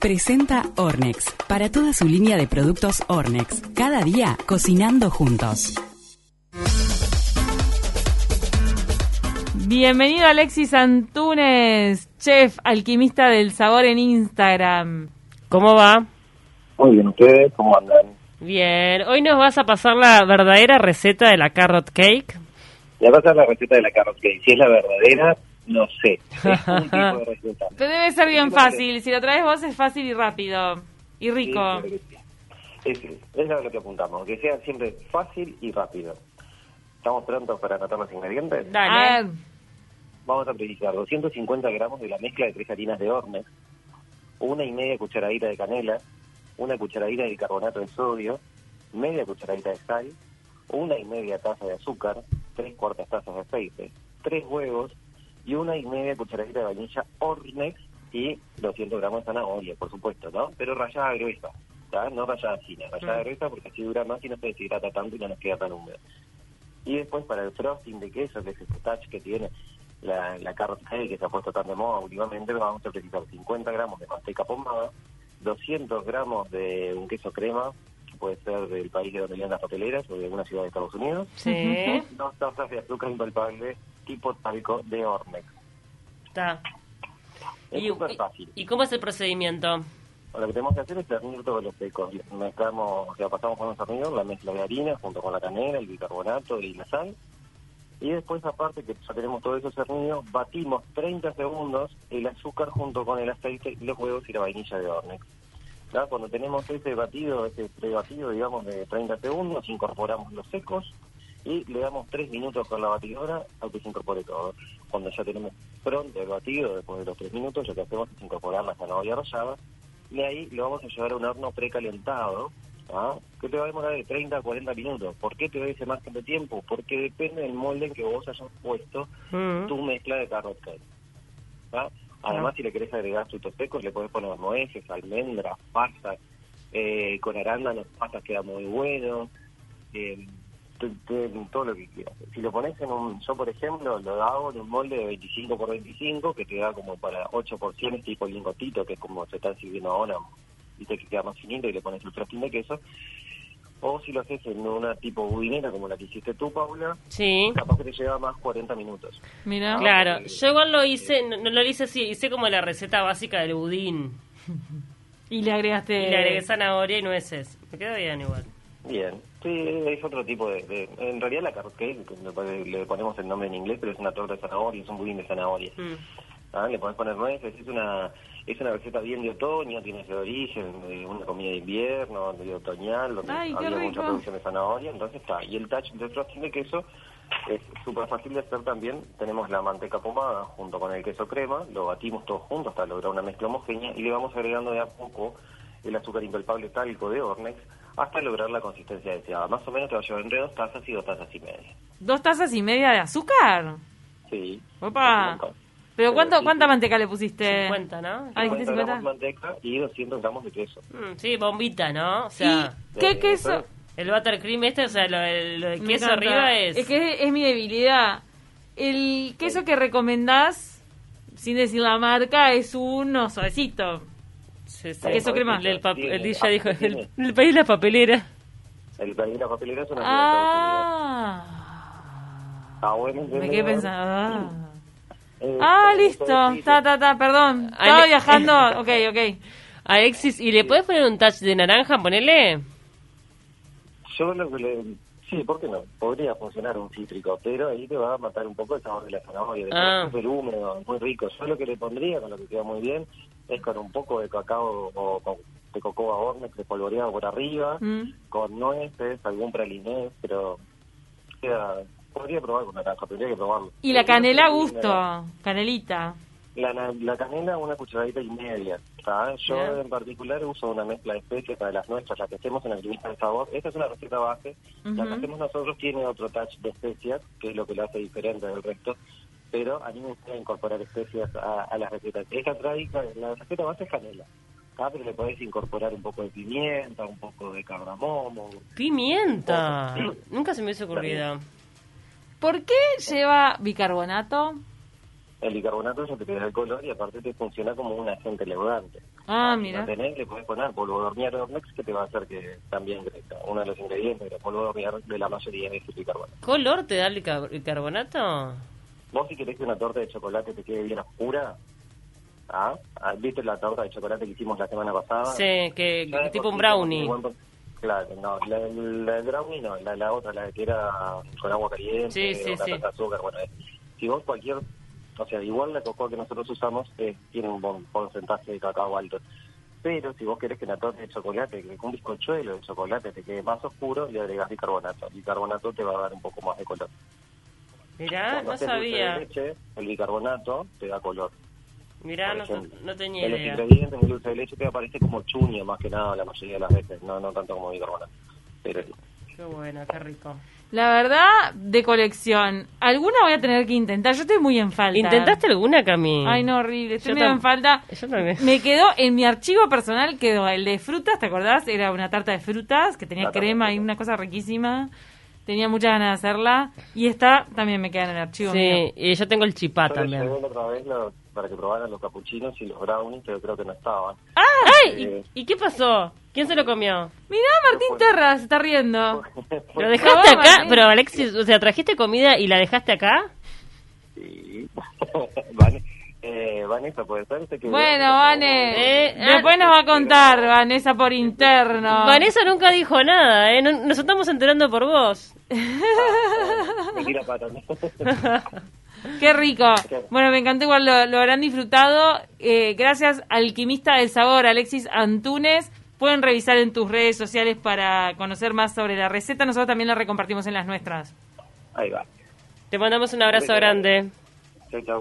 Presenta Ornex, para toda su línea de productos Ornex. Cada día cocinando juntos. Bienvenido Alexis Antunes, chef alquimista del sabor en Instagram. ¿Cómo va? Muy bien, ¿ustedes cómo andan? Bien, hoy nos vas a pasar la verdadera receta de la carrot cake. Le vas a pasar la receta de la carrot cake. Si es la verdadera, no sé. Es un tipo de receta. Pero debe ser bien fácil, si lo traes vos es fácil y rápido. Y rico. Sí. Es, es a lo que apuntamos, que sea siempre fácil y rápido. ¿Estamos prontos para anotar los ingredientes? Dale. Vamos a precisar 250 gramos de la mezcla de tres harinas de Ornex, una y media cucharadita de canela, una cucharadita de bicarbonato de sodio, media cucharadita de sal, una y media taza de azúcar, tres cuartas tazas de aceite, tres huevos y una y media cucharadita de vainilla Ornex y 200 gramos de zanahoria, por supuesto, ¿no? Pero rallada gruesa, ¿tá? No rallada fina, rallada gruesa porque así dura más y no se deshidrata tanto y no nos queda tan húmedo. Y después para el frosting de queso, que es ese touch que tiene la, la carrot que se ha puesto tan de moda últimamente, vamos a precisar 50 gramos de manteca pomada, 200 gramos de un queso crema, que puede ser del país de donde vienen las papeleras o de alguna ciudad de Estados Unidos, sí, dos tazas de azúcar impalpable tipo talco de Ornex. está. Es ¿Y, súper fácil. ¿Y cómo es el procedimiento? Lo que tenemos que hacer es cernir todos los secos. Mezclamos, o sea, pasamos con un cernidor la mezcla de harina junto con la canela, el bicarbonato y la sal. Y después, aparte que ya tenemos todo eso cernido, batimos 30 segundos el azúcar junto con el aceite, los huevos y la vainilla de Ornex. ¿Ya? Cuando tenemos ese batido, ese prebatido, digamos, de 30 segundos, incorporamos los secos y le damos 3 minutos con la batidora a que se incorpore todo. Cuando ya tenemos pronto el batido, después de los 3 minutos, lo que hacemos es incorporar la zanahoria rallada y ahí lo vamos a llevar a un horno precalentado, ¿ah? que te va a demorar de 30 a 40 minutos. ¿Por qué te doy ese margen de tiempo? Porque depende del molde en que vos hayas puesto Mm. tu mezcla de carrot cake. ¿ah? Además, si le querés agregar frutos secos, le podés poner nueces, almendras, pasas, eh, con arándanos, pasas queda muy bueno, eh, te- te- todo lo que quieras. Si lo pones en un, yo por ejemplo, lo hago en un molde de 25 por 25, que te da como para 8 porciones tipo lingotito, que es como se está sirviendo ahora, viste que queda más finito y le pones el frosting de queso. O si lo haces en una tipo budinera como la que hiciste tú, Paula, Sí, capaz que te lleva más 40 minutos. Mira. claro. porque- Yo igual lo hice, no, no lo hice así, hice como la receta básica del budín. Y le agregaste... Y le agregué zanahoria y nueces. Me quedó bien igual. Bien, sí, es otro tipo de... de- en realidad la carrot cake, le pone- le ponemos el nombre en inglés, pero es una torta de zanahoria, es un budín de zanahoria. Mm. Ah, Le podés poner nueces, es una es una receta bien de otoño, tiene ese origen, de una comida de invierno, de otoñal, donde Ay, había mucha producción de zanahoria, entonces está. Y el touch de frosting de queso es súper fácil de hacer también. Tenemos la manteca pomada junto con el queso crema, lo batimos todos juntos hasta lograr una mezcla homogénea y le vamos agregando de a poco el azúcar impalpable talco de Ornex hasta lograr la consistencia deseada. Más o menos te va a llevar entre dos tazas y dos tazas y media. ¿Dos tazas y media de azúcar? Sí. Opa. ¿Pero cuánto, sí, cuánta sí. manteca le pusiste? 50, ¿no? Ay, 50 ¿50? gramos de manteca y 200 gramos de queso. Mm, sí, bombita, ¿no? O sea, ¿Y qué queso? el buttercream este, o sea, lo, el- lo de queso encanta. arriba es... Es que es mi debilidad. El queso que recomendás, sin decir la marca, es uno suavecito. Sí, sí. queso crema. El, el, el DJ dijo, Ah, el, país de la papelera. El país de la papelera es una Ah. Ah, bueno, Me quedé pensando. Ah, Eh, Ah, listo. Ta, ta, ta, perdón. Estaba viajando. Ok, ok. Alexis, ¿y le puedes poner un touch de naranja? Ponele. Yo lo que le... Sí, ¿por qué no? Podría funcionar un cítrico, pero ahí te va a matar un poco el sabor de la zanahoria. Ah. súper húmedo, muy rico. Yo lo que le pondría, con lo que queda muy bien, es con un poco de cacao o con, de cocoa Ornex espolvoreado por arriba, Mm. con nueces, algún praliné, pero queda... Podría probar con naranja, tendría que probarlo. Y la canela a gusto. Canelita. La, la, la canela una cucharadita y media. Yo en particular uso una mezcla de especies para las nuestras, las que hacemos en la lista de sabor. Esta es una receta base. La que hacemos nosotros tiene otro touch de especias, que es lo que lo hace diferente del resto. Pero a mí me gusta incorporar especias a, a las recetas. Esta tradica, la receta base es canela. ¿tá? Pero le podés incorporar un poco de pimienta, un poco de cardamomo. Pimienta. Nunca se me hubiese ocurrido. ¿Por qué lleva bicarbonato? El bicarbonato ya te da el color y aparte te funciona como un agente leudante. Ah, Si mira. la tenés, le podés poner polvo de hornear que te va a hacer que también crezca. Uno de los ingredientes del polvo de hornear de la mayoría es el bicarbonato. ¿Color te da el bicar- bicarbonato? Vos si querés que una torta de chocolate te quede bien oscura, ¿ah? Ah, ¿viste la torta de chocolate que hicimos la semana pasada? Sí, que, tipo un brownie. Claro, no, la, la del brownie no, la, la otra, la que era con agua caliente, Sí, sí, de azúcar, bueno, es- si vos cualquier, o sea, igual la cocoa que nosotros usamos eh, tiene un buen porcentaje de cacao alto, pero si vos querés que la torta de chocolate, que un bizcochuelo de chocolate te quede más oscuro, le agregás bicarbonato, el bicarbonato te va a dar un poco más de color. Mirá, Cuando no haces dulce de sabía. leche, el bicarbonato te da color. Mirá, no, no tenía En los idea. ingredientes del dulce de leche te aparece como chuño más que nada la mayoría de las veces, no, no tanto como bicarbonato. Pero Qué bueno, qué rico. La verdad, de colección. Alguna voy a tener que intentar. Yo estoy muy en falta. ¿Intentaste alguna, Cami? Ay, no, horrible. Estoy tam- en falta. Yo también. Me quedó en mi archivo personal, quedó el de frutas, ¿te acordás? Era una tarta de frutas que tenía La crema y una cosa riquísima. Tenía muchas ganas de hacerla. Y esta también me queda en el archivo. mío. Sí, y yo tengo el chipá Yo también. otra vez lo- para que probaran los capuchinos y los brownies, pero creo que no estaban. ¡Ay! Eh. ¿Y, y qué pasó? ¿Quién se lo comió? Mirá, Martín Terra se está riendo. ¿Lo dejaste acá? Martín. Pero Alexis, o sea, ¿trajiste comida y la dejaste acá? Sí. Vane- eh, Vanessa, ¿puede ser? Que- Bueno, Vane. Eh, Después ah, nos va a contar, Vanessa, por interno. Vanessa nunca dijo nada, ¿eh? No- nos estamos enterando por vos. Patas. Qué rico. Bueno, me encantó igual, lo, lo habrán disfrutado. Eh, gracias, Alquimista del Sabor, Alexis Antunes. Pueden revisar en tus redes sociales para conocer más sobre la receta. Nosotros también la recompartimos en las nuestras. Ahí va. Te mandamos un abrazo grande. Chau, chau.